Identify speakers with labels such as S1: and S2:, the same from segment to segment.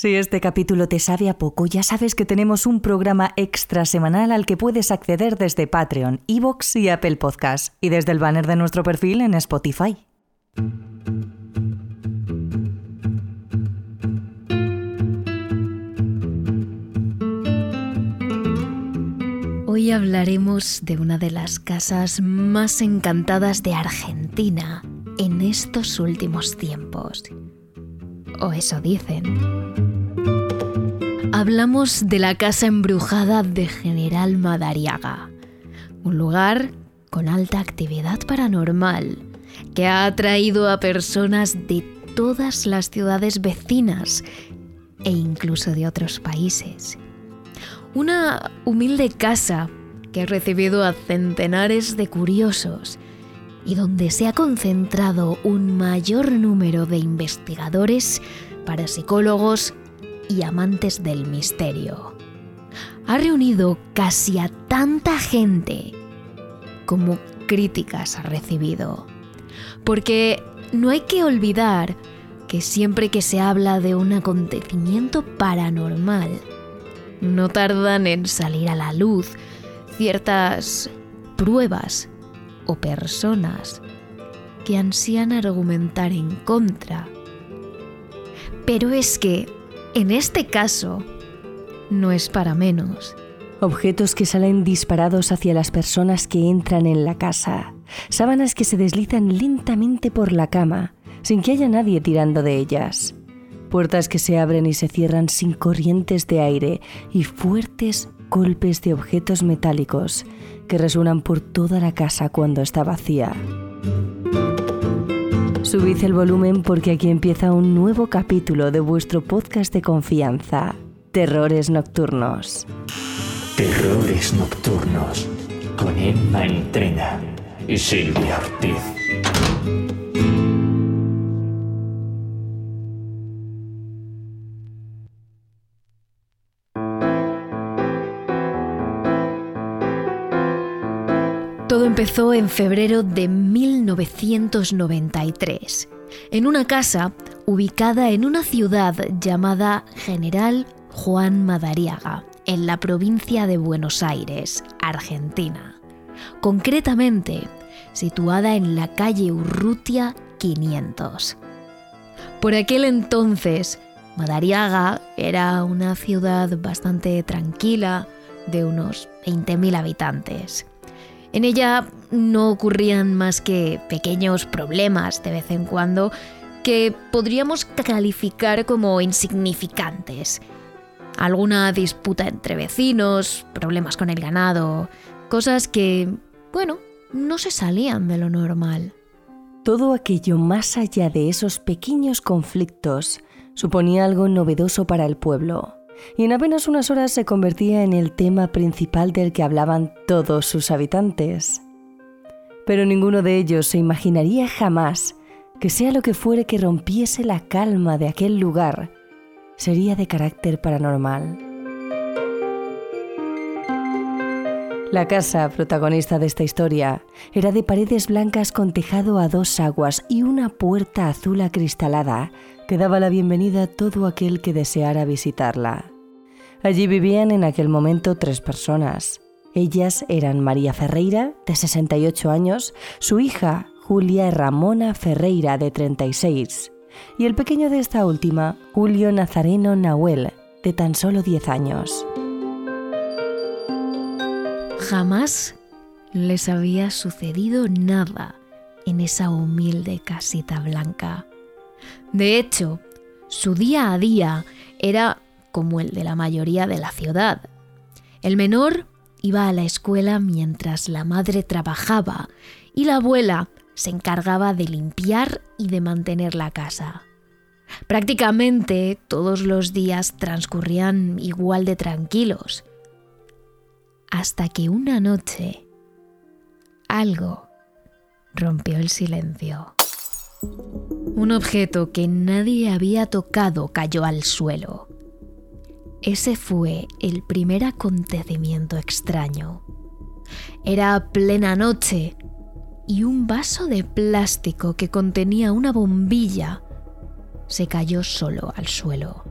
S1: Si este capítulo te sabe a poco, ya sabes que tenemos un programa extra semanal al que puedes acceder desde Patreon, Evox y Apple Podcasts, y desde el banner de nuestro perfil en Spotify. Hoy hablaremos de una de las casas más encantadas de Argentina en estos últimos tiempos. O eso dicen. Hablamos de la casa embrujada de General Madariaga, un lugar con alta actividad paranormal que ha atraído a personas de todas las ciudades vecinas e incluso de otros países. Una humilde casa que ha recibido a centenares de curiosos y donde se ha concentrado un mayor número de investigadores, parapsicólogos y amantes del misterio. Ha reunido casi a tanta gente como críticas ha recibido. Porque no hay que olvidar que siempre que se habla de un acontecimiento paranormal, no tardan en salir a la luz ciertas pruebas o personas que ansían argumentar en contra. Pero es que, en este caso, no es para menos. Objetos que salen disparados hacia las personas que entran en la casa. Sábanas que se deslizan lentamente por la cama, sin que haya nadie tirando de ellas puertas que se abren y se cierran sin corrientes de aire y fuertes golpes de objetos metálicos que resuenan por toda la casa cuando está vacía. Subid el volumen porque aquí empieza un nuevo capítulo de vuestro podcast de confianza, Terrores Nocturnos.
S2: Terrores Nocturnos, con Emma Entrena y Silvia Ortiz.
S1: Empezó en febrero de 1993, en una casa ubicada en una ciudad llamada General Juan Madariaga, en la provincia de Buenos Aires, Argentina. Concretamente, situada en la calle Urrutia 500. Por aquel entonces, Madariaga era una ciudad bastante tranquila, de unos 20.000 habitantes. En ella no ocurrían más que pequeños problemas de vez en cuando que podríamos calificar como insignificantes. Alguna disputa entre vecinos, problemas con el ganado, cosas que, bueno, no se salían de lo normal. Todo aquello más allá de esos pequeños conflictos suponía algo novedoso para el pueblo y en apenas unas horas se convertía en el tema principal del que hablaban todos sus habitantes. Pero ninguno de ellos se imaginaría jamás que sea lo que fuere que rompiese la calma de aquel lugar, sería de carácter paranormal. La casa, protagonista de esta historia, era de paredes blancas con tejado a dos aguas y una puerta azul acristalada que daba la bienvenida a todo aquel que deseara visitarla. Allí vivían en aquel momento tres personas. Ellas eran María Ferreira, de 68 años, su hija Julia Ramona Ferreira, de 36, y el pequeño de esta última, Julio Nazareno Nahuel, de tan solo 10 años. Jamás les había sucedido nada en esa humilde casita blanca. De hecho, su día a día era como el de la mayoría de la ciudad. El menor iba a la escuela mientras la madre trabajaba y la abuela se encargaba de limpiar y de mantener la casa. Prácticamente todos los días transcurrían igual de tranquilos hasta que una noche algo rompió el silencio. Un objeto que nadie había tocado cayó al suelo. Ese fue el primer acontecimiento extraño. Era plena noche y un vaso de plástico que contenía una bombilla se cayó solo al suelo.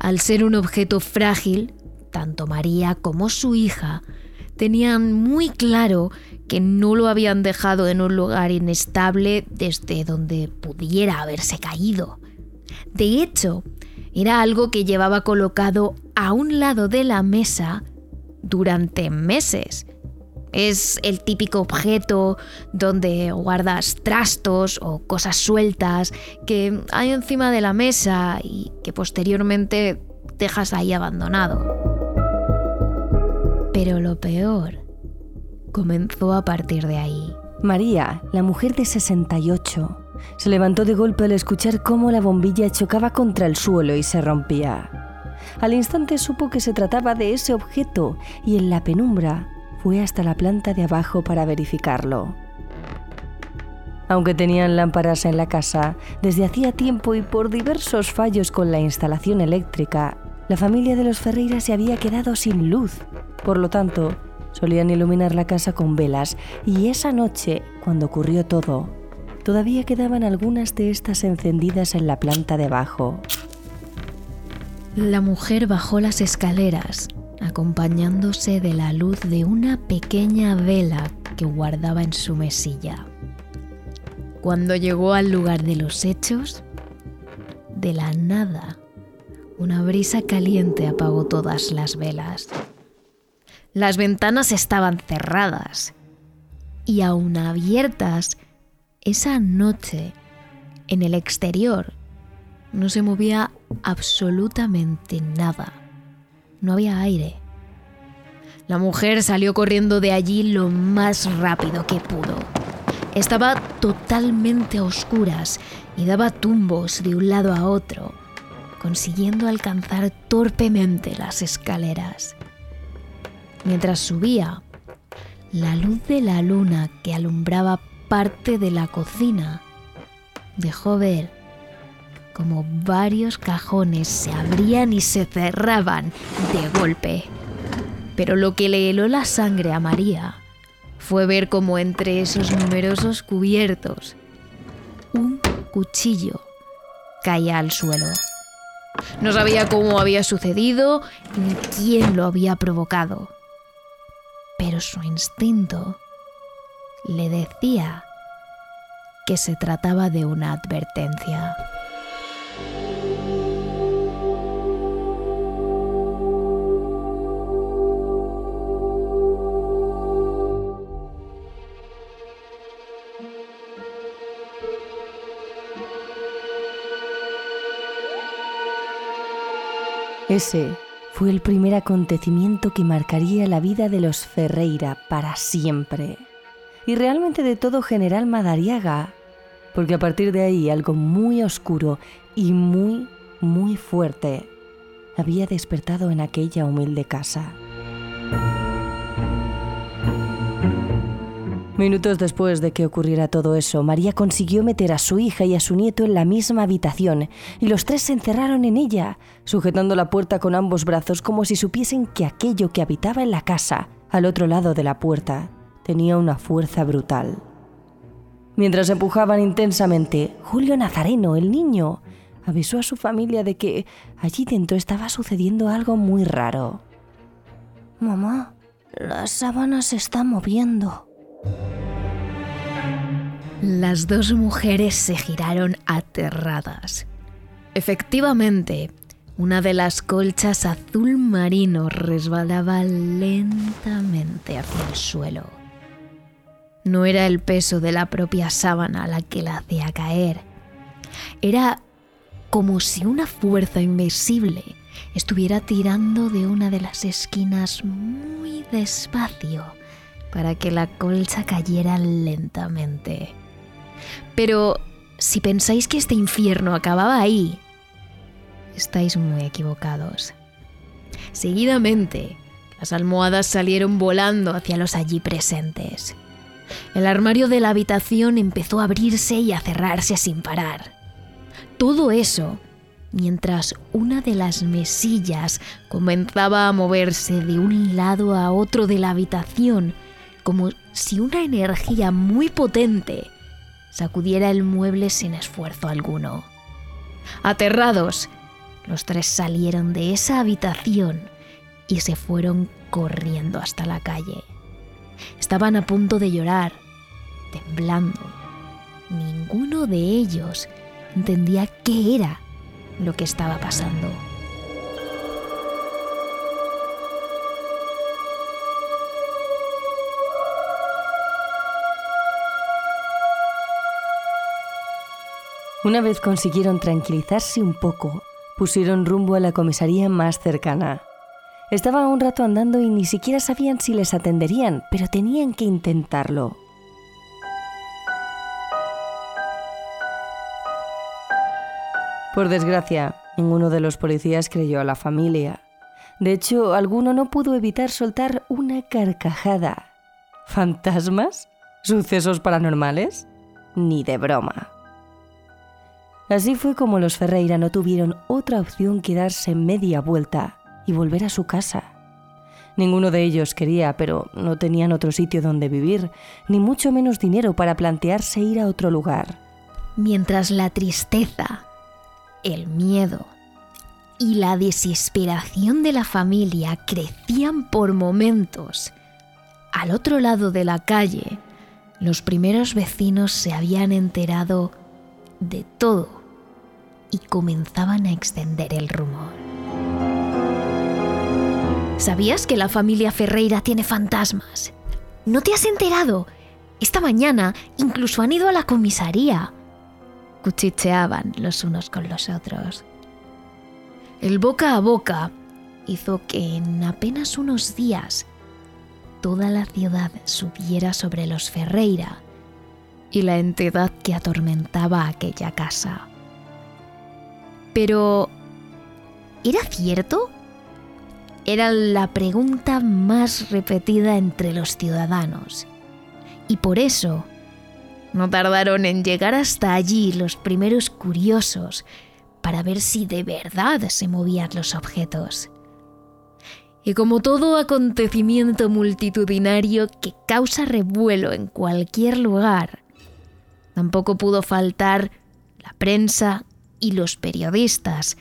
S1: Al ser un objeto frágil, tanto María como su hija tenían muy claro que no lo habían dejado en un lugar inestable desde donde pudiera haberse caído. De hecho, era algo que llevaba colocado a un lado de la mesa durante meses. Es el típico objeto donde guardas trastos o cosas sueltas que hay encima de la mesa y que posteriormente dejas ahí abandonado. Pero lo peor comenzó a partir de ahí.
S3: María, la mujer de 68, se levantó de golpe al escuchar cómo la bombilla chocaba contra el suelo y se rompía. Al instante supo que se trataba de ese objeto y en la penumbra fue hasta la planta de abajo para verificarlo. Aunque tenían lámparas en la casa, desde hacía tiempo y por diversos fallos con la instalación eléctrica, la familia de los Ferreira se había quedado sin luz. Por lo tanto, solían iluminar la casa con velas y esa noche, cuando ocurrió todo, todavía quedaban algunas de estas encendidas en la planta de abajo.
S1: La mujer bajó las escaleras, acompañándose de la luz de una pequeña vela que guardaba en su mesilla. Cuando llegó al lugar de los hechos, de la nada, una brisa caliente apagó todas las velas. Las ventanas estaban cerradas y aún abiertas, esa noche, en el exterior, no se movía absolutamente nada. No había aire. La mujer salió corriendo de allí lo más rápido que pudo. Estaba totalmente a oscuras y daba tumbos de un lado a otro, consiguiendo alcanzar torpemente las escaleras. Mientras subía, la luz de la luna que alumbraba parte de la cocina dejó ver como varios cajones se abrían y se cerraban de golpe. Pero lo que le heló la sangre a María fue ver como entre esos numerosos cubiertos un cuchillo caía al suelo. No sabía cómo había sucedido ni quién lo había provocado pero su instinto le decía que se trataba de una advertencia.
S3: Ese fue el primer acontecimiento que marcaría la vida de los Ferreira para siempre. Y realmente de todo General Madariaga, porque a partir de ahí algo muy oscuro y muy, muy fuerte había despertado en aquella humilde casa. Minutos después de que ocurriera todo eso, María consiguió meter a su hija y a su nieto en la misma habitación y los tres se encerraron en ella, sujetando la puerta con ambos brazos como si supiesen que aquello que habitaba en la casa, al otro lado de la puerta, tenía una fuerza brutal. Mientras empujaban intensamente, Julio Nazareno, el niño, avisó a su familia de que allí dentro estaba sucediendo algo muy raro.
S4: Mamá, las sábanas se están moviendo.
S1: Las dos mujeres se giraron aterradas. Efectivamente, una de las colchas azul marino resbalaba lentamente hacia el suelo. No era el peso de la propia sábana la que la hacía caer. Era como si una fuerza invisible estuviera tirando de una de las esquinas muy despacio para que la colcha cayera lentamente. Pero si pensáis que este infierno acababa ahí, estáis muy equivocados. Seguidamente, las almohadas salieron volando hacia los allí presentes. El armario de la habitación empezó a abrirse y a cerrarse sin parar. Todo eso mientras una de las mesillas comenzaba a moverse de un lado a otro de la habitación como si una energía muy potente sacudiera el mueble sin esfuerzo alguno. Aterrados, Los tres salieron de esa habitación y se fueron corriendo hasta la calle. Estaban a punto de llorar, temblando. Ninguno de ellos entendía qué era lo que estaba pasando.
S3: Una vez consiguieron tranquilizarse un poco, pusieron rumbo a la comisaría más cercana. Estaban un rato andando y ni siquiera sabían si les atenderían, pero tenían que intentarlo. Por desgracia, ninguno de los policías creyó a la familia. De hecho, alguno no pudo evitar soltar una carcajada. ¿Fantasmas? ¿Sucesos paranormales? Ni de broma. Así fue como los Ferreira no tuvieron otra opción que darse media vuelta y volver a su casa. Ninguno de ellos quería, pero no tenían otro sitio donde vivir, ni mucho menos dinero para plantearse ir a otro lugar.
S1: Mientras la tristeza, el miedo y la desesperación de la familia crecían por momentos, al otro lado de la calle, los primeros vecinos se habían enterado de todo y comenzaban a extender el rumor. ¿Sabías que la familia Ferreira tiene fantasmas? ¿No te has enterado? Esta mañana incluso han ido a la comisaría. Cuchicheaban los unos con los otros. El boca a boca hizo que en apenas unos días toda la ciudad subiera sobre los Ferreira y la entidad que atormentaba aquella casa. Pero, ¿era cierto? Era la pregunta más repetida entre los ciudadanos. Y por eso, no tardaron en llegar hasta allí los primeros curiosos para ver si de verdad se movían los objetos. Y como todo acontecimiento multitudinario que causa revuelo en cualquier lugar, tampoco pudo faltar la prensa y los periodistas,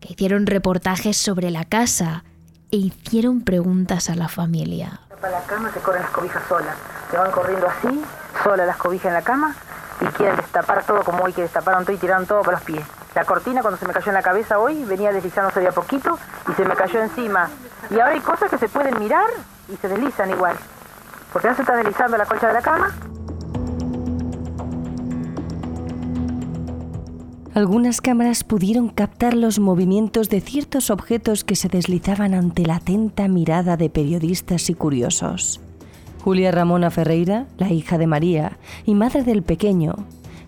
S1: que hicieron reportajes sobre la casa e hicieron preguntas a la familia.
S5: Para la cama se corren las cobijas solas, se van corriendo así, solas las cobijas en la cama y quieren destapar todo como hoy que destaparon todo y tiraron todo para los pies. La cortina cuando se me cayó en la cabeza hoy venía deslizándose de a poquito y se me cayó encima. Y ahora hay cosas que se pueden mirar y se deslizan igual. Porque no se está deslizando la colcha de la cama.
S3: Algunas cámaras pudieron captar los movimientos de ciertos objetos que se deslizaban ante la atenta mirada de periodistas y curiosos. Julia Ramona Ferreira, la hija de María y madre del pequeño,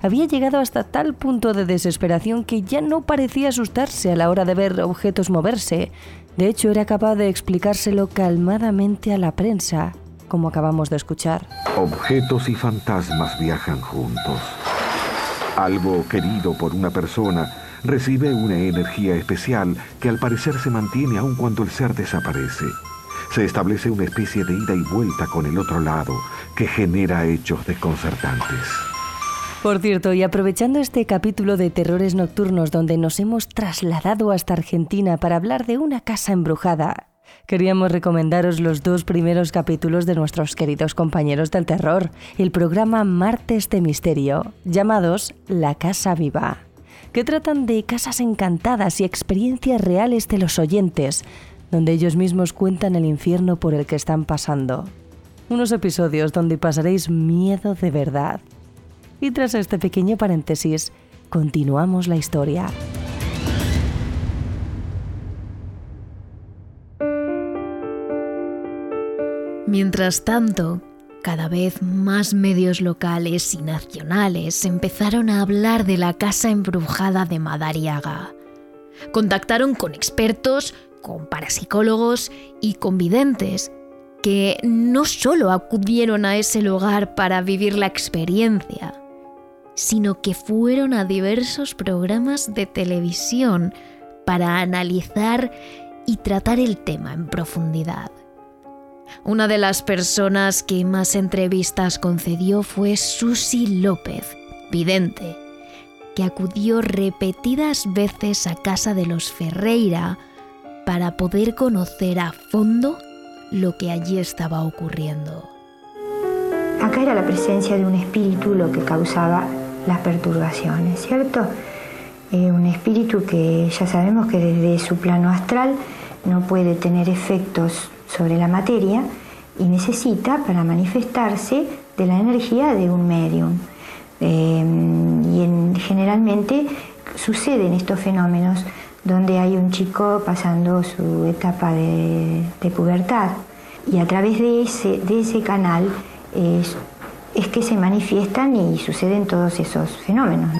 S3: había llegado hasta tal punto de desesperación que ya no parecía asustarse a la hora de ver objetos moverse. De hecho, era capaz de explicárselo calmadamente a la prensa, como acabamos de escuchar.
S6: Objetos y fantasmas viajan juntos. Algo querido por una persona recibe una energía especial que al parecer se mantiene aun cuando el ser desaparece. Se establece una especie de ida y vuelta con el otro lado que genera hechos desconcertantes.
S3: Por cierto, y aprovechando este capítulo de Terrores Nocturnos donde nos hemos trasladado hasta Argentina para hablar de una casa embrujada, queríamos recomendaros los dos primeros capítulos de nuestros queridos compañeros del terror, el programa Martes de Misterio, llamados La Casa Viva, que tratan de casas encantadas y experiencias reales de los oyentes, donde ellos mismos cuentan el infierno por el que están pasando. Unos episodios donde pasaréis miedo de verdad. Y tras este pequeño paréntesis, continuamos la historia.
S1: Mientras tanto, cada vez más medios locales y nacionales empezaron a hablar de la casa embrujada de Madariaga. Contactaron con expertos, con parapsicólogos y con videntes que no solo acudieron a ese lugar para vivir la experiencia, sino que fueron a diversos programas de televisión para analizar y tratar el tema en profundidad. Una de las personas que más entrevistas concedió fue Susi López, vidente, que acudió repetidas veces a casa de los Ferreira para poder conocer a fondo lo que allí estaba ocurriendo.
S7: Acá era la presencia de un espíritu lo que causaba las perturbaciones, ¿cierto? Eh, un espíritu que ya sabemos que desde su plano astral no puede tener efectos sobre la materia y necesita para manifestarse de la energía de un medium. Eh, y generalmente suceden estos fenómenos donde hay un chico pasando su etapa de, pubertad y a través de ese, de ese canal es, es que se manifiestan y suceden todos esos fenómenos.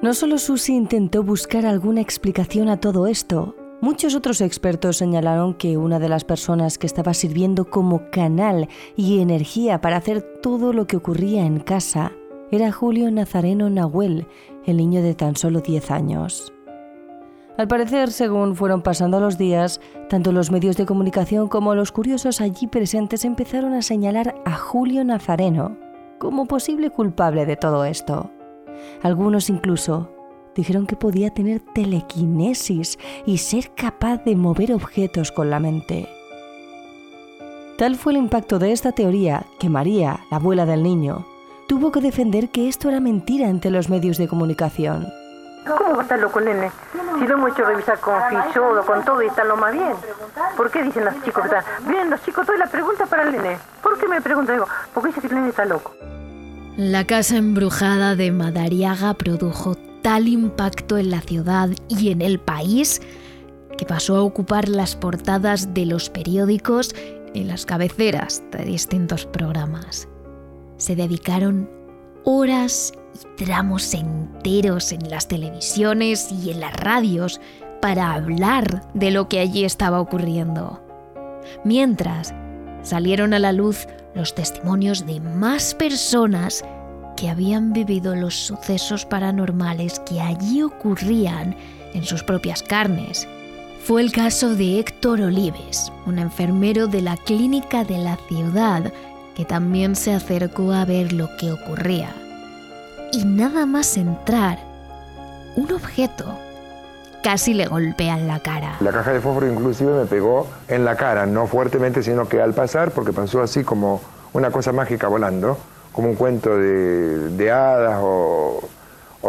S3: No solo Susi intentó buscar alguna explicación a todo esto, muchos otros expertos señalaron que una de las personas que estaba sirviendo como canal y energía para hacer todo lo que ocurría en casa era Julio Nazareno Nahuel, el niño de tan solo 10 años. Al parecer, según fueron pasando los días, tanto los medios de comunicación como los curiosos allí presentes empezaron a señalar a Julio Nazareno como posible culpable de todo esto. Algunos incluso dijeron que podía tener telequinesis y ser capaz de mover objetos con la mente. Tal fue el impacto de esta teoría que María, la abuela del niño, tuvo que defender que esto era mentira ante los medios de comunicación.
S5: ¿Cómo va a estar loco nene? Si lo hemos hecho revisar con fichodo, con todo y está lo más bien. ¿Por qué dicen los chicos que están? Vienen los chicos todas las preguntas para el nene. ¿Por qué me preguntan? Digo, porque dice que el nene está loco.
S1: La casa embrujada de Madariaga produjo tal impacto en la ciudad y en el país que pasó a ocupar las portadas de los periódicos y las cabeceras de distintos programas. Se dedicaron horas y tramos enteros en las televisiones y en las radios para hablar de lo que allí estaba ocurriendo. Mientras salieron a la luz los testimonios de más personas que habían vivido los sucesos paranormales que allí ocurrían en sus propias carnes. Fue el caso de Héctor Olives, un enfermero de la clínica de la ciudad que también se acercó a ver lo que ocurría y nada más entrar, un objeto casi le golpea en la cara.
S8: La caja de fósforo inclusive me pegó en la cara, no fuertemente, sino que al pasar, porque pasó así como una cosa mágica volando, como un cuento de, hadas o,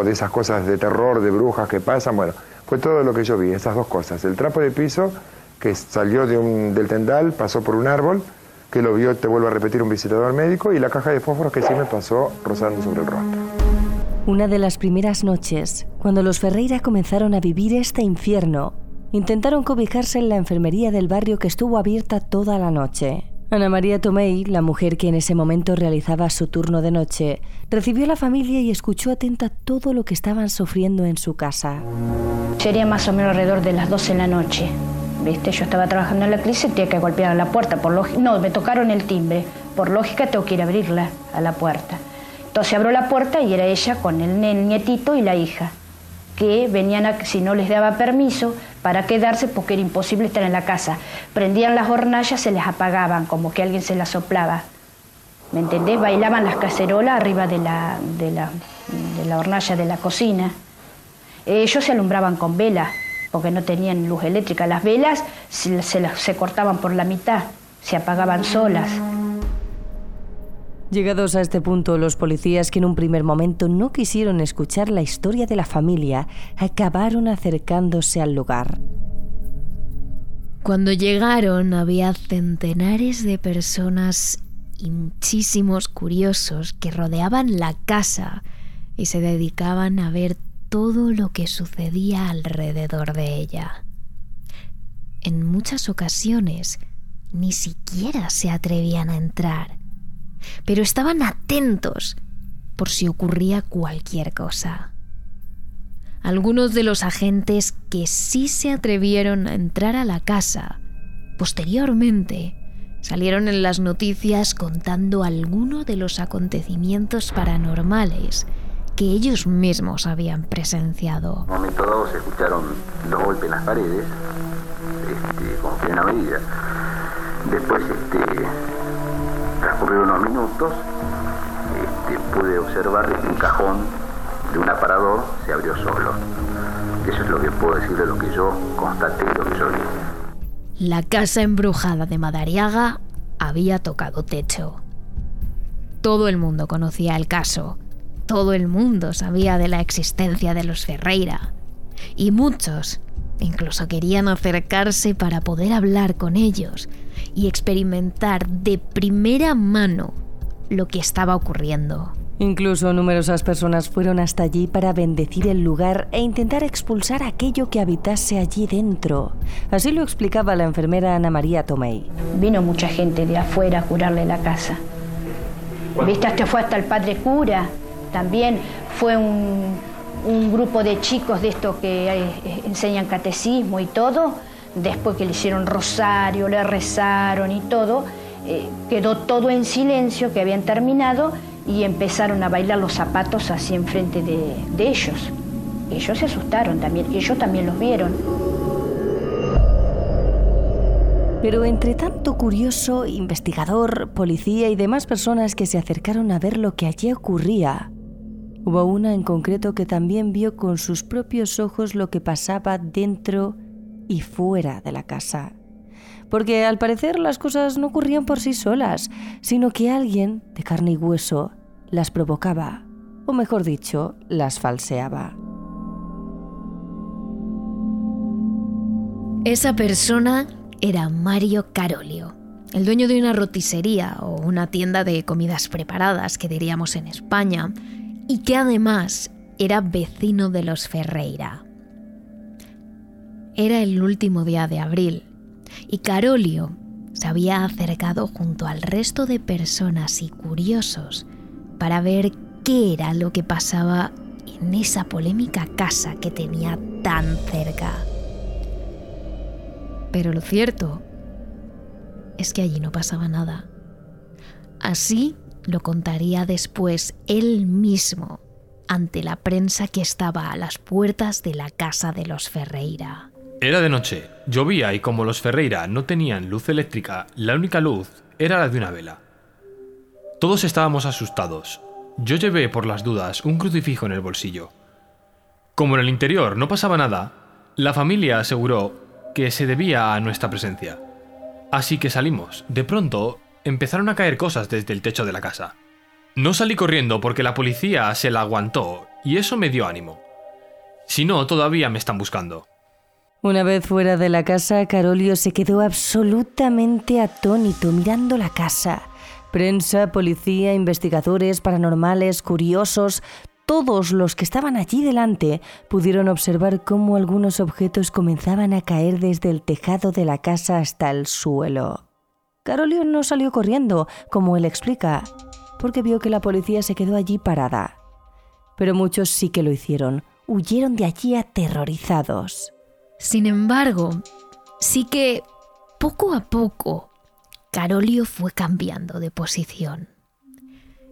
S8: de esas cosas de terror, de brujas que pasan. Bueno, fue todo lo que yo vi, esas dos cosas. El trapo de piso que salió del tendal, pasó por un árbol, que lo vio, te vuelvo a repetir, un visitador médico, y la caja de fósforos que sí me pasó rozando sobre el rostro.
S3: Una de las primeras noches, cuando los Ferreira comenzaron a vivir este infierno, intentaron cobijarse en la enfermería del barrio que estuvo abierta toda la noche. Ana María Tomei, la mujer que en ese momento realizaba su turno de noche, recibió a la familia y escuchó atenta todo lo que estaban sufriendo en su casa.
S9: Sería más o menos alrededor de las 12 de la noche. ¿Viste? Yo estaba trabajando en la crisis tenía que golpear la puerta. Por no, me tocaron el timbre. Por lógica tengo que ir a abrirla a la puerta. Entonces abrió la puerta y era ella con el, nietito y la hija, que venían, a, si no les daba permiso, para quedarse porque era imposible estar en la casa. Prendían las hornallas, se les apagaban, como que alguien se las soplaba. ¿Me entendés? Bailaban las cacerolas arriba de la, de la, de la hornalla de la cocina. Ellos se alumbraban con velas, porque no tenían luz eléctrica. Las velas se, se cortaban por la mitad, se apagaban solas.
S3: Llegados a este punto, los policías que en un primer momento no quisieron escuchar la historia de la familia, acabaron acercándose al lugar.
S1: Cuando llegaron había centenares de personas y muchísimos curiosos que rodeaban la casa y se dedicaban a ver todo lo que sucedía alrededor de ella. En muchas ocasiones ni siquiera se atrevían a entrar pero estaban atentos por si ocurría cualquier cosa. Algunos de los agentes que sí se atrevieron a entrar a la casa, posteriormente, salieron en las noticias contando algunos de los acontecimientos paranormales que ellos mismos habían presenciado.
S10: En un momento dado se escucharon los golpes en las paredes, este, con plena medida. Después este, transcurrieron unos minutos, este, pude observar un cajón de un aparador se abrió solo. Eso es lo que puedo decir de lo que yo constaté, lo que yo vi.
S1: La casa embrujada de Madariaga había tocado techo. Todo el mundo conocía el caso. Todo el mundo sabía de la existencia de los Ferreira. Y muchos incluso querían acercarse para poder hablar con ellos y experimentar de primera mano lo que estaba ocurriendo.
S3: Incluso numerosas personas fueron hasta allí para bendecir el lugar e intentar expulsar aquello que habitase allí dentro. Así lo explicaba la enfermera Ana María Tomei.
S9: Vino mucha gente de afuera a curarle la casa. Viste, hasta fue hasta el padre cura. También fue un, un grupo de chicos de estos que eh, enseñan catecismo y todo. Después que le hicieron rosario, le rezaron y todo, eh, quedó todo en silencio, que habían terminado y empezaron a bailar los zapatos así enfrente de, de ellos. Ellos se asustaron también, ellos también los vieron.
S3: Pero entre tanto curioso, investigador, policía y demás personas que se acercaron a ver lo que allí ocurría, hubo una en concreto que también vio con sus propios ojos lo que pasaba dentro y fuera de la casa. Porque al parecer las cosas no ocurrían por sí solas, sino que alguien de carne y hueso las provocaba, o mejor dicho, las falseaba.
S1: Esa persona era Mario Carolio, el dueño de una roticería o una tienda de comidas preparadas, que diríamos en España, y que además era vecino de los Ferreira. Era el último día de abril y Carolio se había acercado junto al resto de personas y curiosos para ver qué era lo que pasaba en esa polémica casa que tenía tan cerca. Pero lo cierto es que allí no pasaba nada. Así lo contaría después él mismo ante la prensa que estaba a las puertas de la casa de los Ferreira.
S11: Era de noche, llovía y como los Ferreira no tenían luz eléctrica, la única luz era la de una vela. Todos estábamos asustados. Yo llevé por las dudas un crucifijo en el bolsillo. Como en el interior no pasaba nada, la familia aseguró que se debía a nuestra presencia. Así que salimos. De pronto empezaron a caer cosas desde el techo de la casa. No salí corriendo porque la policía se la aguantó y eso me dio ánimo. Si no, todavía me están buscando.
S3: Una vez fuera de la casa, Carolio se quedó absolutamente atónito mirando la casa. Prensa, policía, investigadores, paranormales, curiosos, todos los que estaban allí delante pudieron observar cómo algunos objetos comenzaban a caer desde el tejado de la casa hasta el suelo. Carolio no salió corriendo, como él explica, porque vio que la policía se quedó allí parada. Pero muchos sí que lo hicieron, huyeron de allí aterrorizados.
S1: Sin embargo, sí que poco a poco Carolio fue cambiando de posición.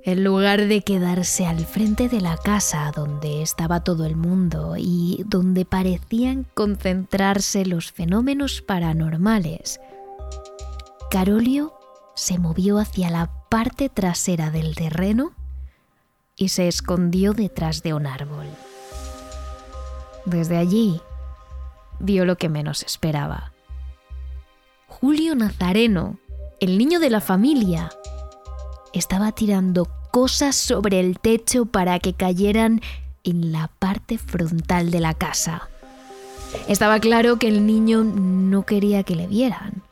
S1: En lugar de quedarse al frente de la casa donde estaba todo el mundo y donde parecían concentrarse los fenómenos paranormales, Carolio se movió hacia la parte trasera del terreno y se escondió detrás de un árbol. Desde allí vio lo que menos esperaba. Julio Nazareno, el niño de la familia, estaba tirando cosas sobre el techo para que cayeran en la parte frontal de la casa. Estaba claro que el niño no quería que le vieran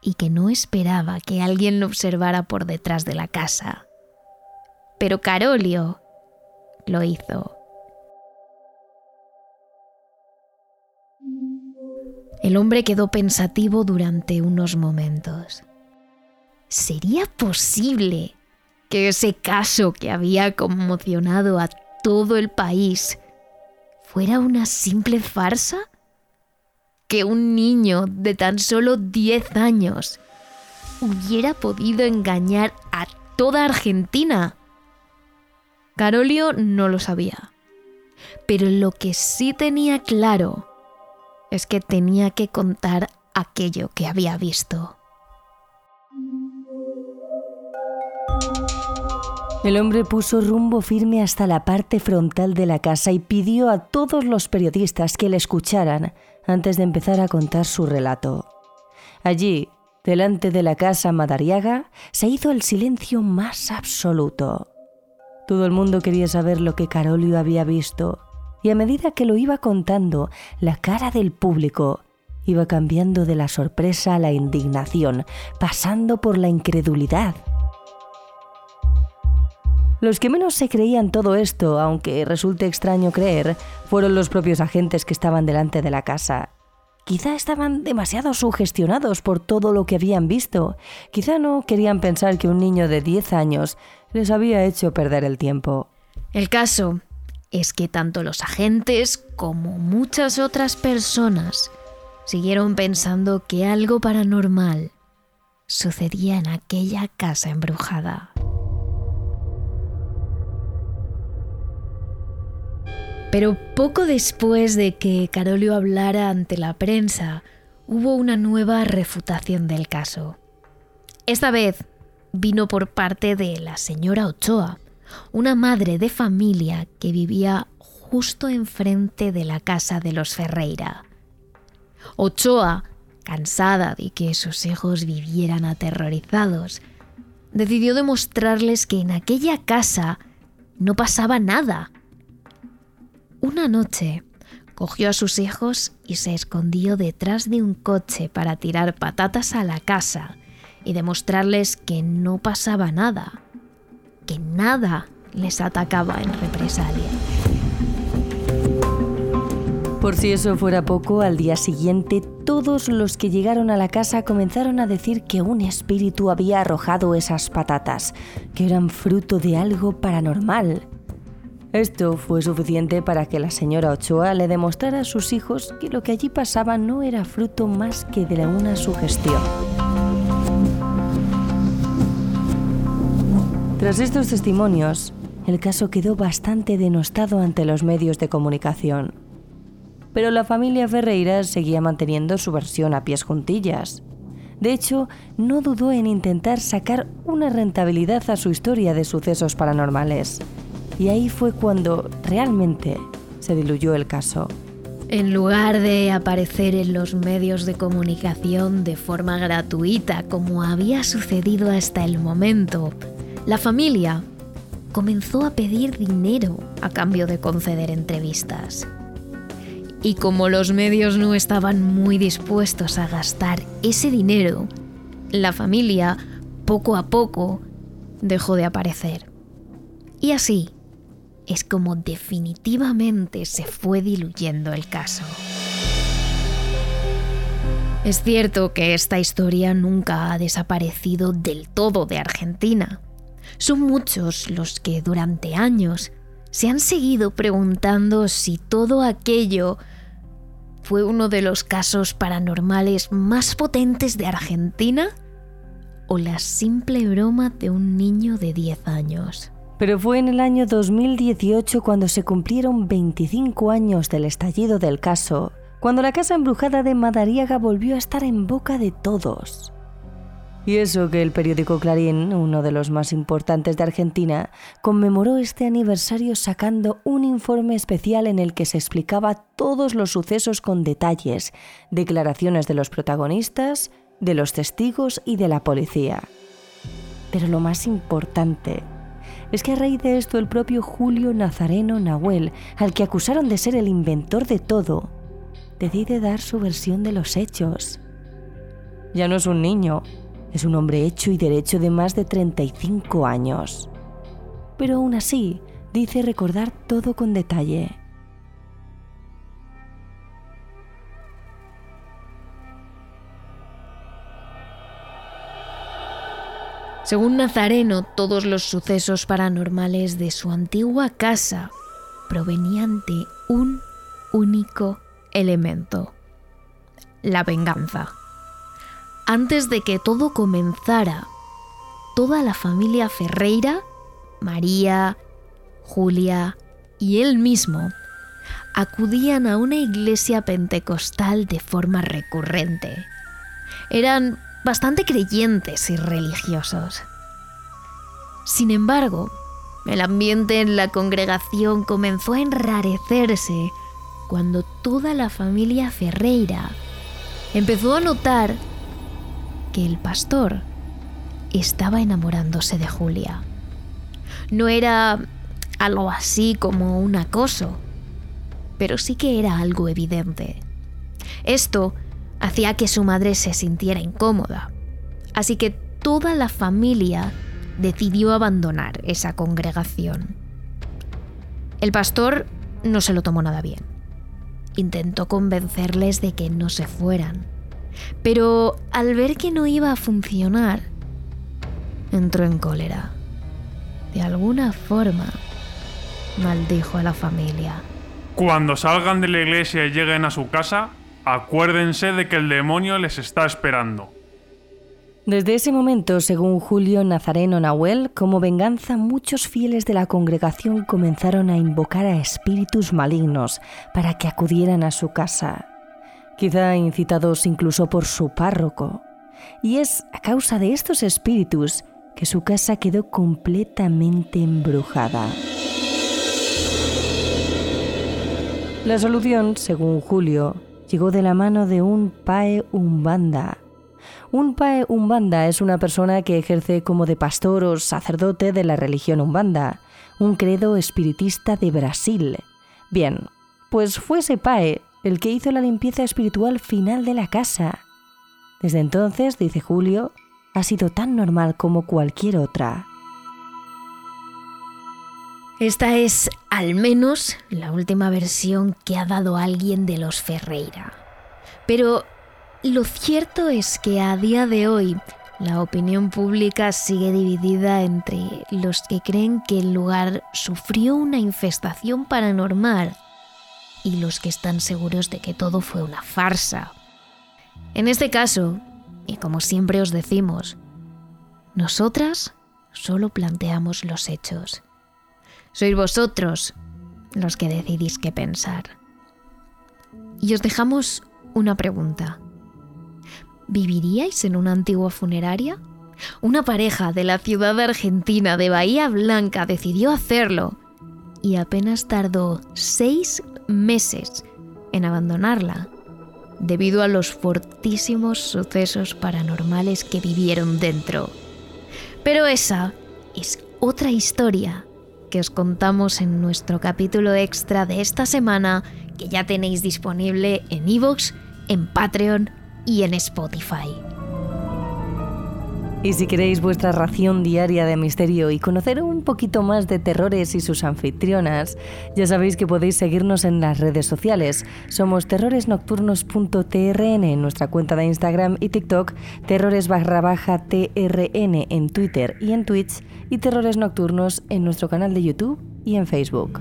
S1: y que no esperaba que alguien lo observara por detrás de la casa. Pero Carolio lo hizo. El hombre quedó pensativo durante unos momentos. ¿Sería posible que ese caso que había conmocionado a todo el país fuera una simple farsa? ¿Que un niño de tan solo 10 años hubiera podido engañar a toda Argentina? Carolio no lo sabía, pero lo que sí tenía claro es que tenía que contar aquello que había visto.
S3: El hombre puso rumbo firme hasta la parte frontal de la casa y pidió a todos los periodistas que le escucharan antes de empezar a contar su relato. Allí, delante de la casa Madariaga, se hizo el silencio más absoluto. Todo el mundo quería saber lo que Carolio había visto, y a medida que lo iba contando, la cara del público iba cambiando de la sorpresa a la indignación, pasando por la incredulidad. Los que menos se creían todo esto, aunque resulte extraño creer, fueron los propios agentes que estaban delante de la casa. Quizá estaban demasiado sugestionados por todo lo que habían visto. Quizá no querían pensar que un niño de 10 años les había hecho perder el tiempo.
S1: El caso es que tanto los agentes como muchas otras personas siguieron pensando que algo paranormal sucedía en aquella casa embrujada. Pero poco después de que Carolio hablara ante la prensa, hubo una nueva refutación del caso. Esta vez vino por parte de la señora Ochoa, una madre de familia que vivía justo enfrente de la casa de los Ferreira. Ochoa, cansada de que sus hijos vivieran aterrorizados, decidió demostrarles que en aquella casa no pasaba nada una noche cogió a sus hijos y se escondió detrás de un coche para tirar patatas a la casa y demostrarles que no pasaba nada, que nada les atacaba en represalia.
S3: Por si eso fuera poco, al día siguiente todos los que llegaron a la casa comenzaron a decir que un espíritu había arrojado esas patatas, que eran fruto de algo paranormal, esto fue suficiente para que la señora Ochoa le demostrara a sus hijos que lo que allí pasaba no era fruto más que de una sugestión. Tras estos testimonios, el caso quedó bastante denostado ante los medios de comunicación. Pero la familia Ferreira seguía manteniendo su versión a pies juntillas. De hecho, no dudó en intentar sacar una rentabilidad a su historia de sucesos paranormales. Y ahí fue cuando realmente se diluyó el caso.
S1: En lugar de aparecer en los medios de comunicación de forma gratuita como había sucedido hasta el momento, la familia comenzó a pedir dinero a cambio de conceder entrevistas. Y como los medios no estaban muy dispuestos a gastar ese dinero, la familia poco a poco dejó de aparecer. Y así, es como definitivamente se fue diluyendo el caso. Es cierto que esta historia nunca ha desaparecido del todo de Argentina. Son muchos los que durante años se han seguido preguntando si todo aquello fue uno de los casos paranormales más potentes de Argentina o la simple broma de un niño de 10 años.
S3: Pero fue en el año 2018 cuando se cumplieron 25 años del estallido del caso, cuando la casa embrujada de Madariaga volvió a estar en boca de todos. Y eso que el periódico Clarín, uno de los más importantes de Argentina, conmemoró este aniversario sacando un informe especial en el que se explicaba todos los sucesos con detalles, declaraciones de los protagonistas, de los testigos y de la policía. Pero lo más importante es que a raíz de esto el propio Julio Nazareno Nahuel, al que acusaron de ser el inventor de todo, decide dar su versión de los hechos. Ya no es un niño, es un hombre hecho y derecho de más de 35 años. Pero aún así, dice recordar todo con detalle.
S1: Según Nazareno, todos los sucesos paranormales de su antigua casa provenían de un único elemento, la venganza. Antes de que todo comenzara, toda la familia Ferreira, María, Julia y él mismo acudían a una iglesia pentecostal de forma recurrente. Eran bastante creyentes y religiosos. Sin embargo, El ambiente en la congregación comenzó a enrarecerse cuando toda la familia Ferreira empezó a notar que el pastor estaba enamorándose de Julia. No era algo así como un acoso, pero sí que era algo evidente. Esto hacía que su madre se sintiera incómoda, así que toda la familia decidió abandonar esa congregación. El pastor no se lo tomó nada bien. Intentó convencerles de que no se fueran, pero al ver que no iba a funcionar, entró en cólera. De alguna forma, maldijo a la familia.
S12: Cuando salgan de la iglesia y lleguen a su casa, acuérdense de que el demonio les está esperando.
S3: Desde ese momento, según Julio Nazareno Nahuel, como venganza, muchos fieles de la congregación comenzaron a invocar a espíritus malignos para que acudieran a su casa, quizá incitados incluso por su párroco. Y es a causa de estos espíritus que su casa quedó completamente embrujada. La solución, según Julio, llegó de la mano de un Pae Umbanda. Un Pae Umbanda es una persona que ejerce como de pastor o sacerdote de la religión Umbanda, un credo espiritista de Brasil. Bien, pues fue ese Pae el que hizo la limpieza espiritual final de la casa. Desde entonces, dice Julio, ha sido tan normal como cualquier otra.
S1: Esta es, al menos, la última versión que ha dado alguien de los Ferreira. Pero lo cierto es que a día de hoy la opinión pública sigue dividida entre los que creen que el lugar sufrió una infestación paranormal y los que están seguros de que todo fue una farsa. En este caso, y como siempre os decimos, nosotras solo planteamos los hechos. Sois vosotros los que decidís qué pensar. Y os dejamos una pregunta. ¿Viviríais en una antigua funeraria? Una pareja de la ciudad argentina de Bahía Blanca decidió hacerlo y apenas tardó seis meses en abandonarla debido a los fortísimos sucesos paranormales que vivieron dentro. Pero esa es otra historia que os contamos en nuestro capítulo extra de esta semana que ya tenéis disponible en iVoox, en Patreon y en Spotify.
S3: Y si queréis vuestra ración diaria de misterio y conocer un poquito más de terrores y sus anfitrionas, ya sabéis que podéis seguirnos en las redes sociales. Somos terroresnocturnos.trn en nuestra cuenta de Instagram y TikTok, terrores barra baja TRN en Twitter y en Twitch y terrores nocturnos en nuestro canal de YouTube y en Facebook.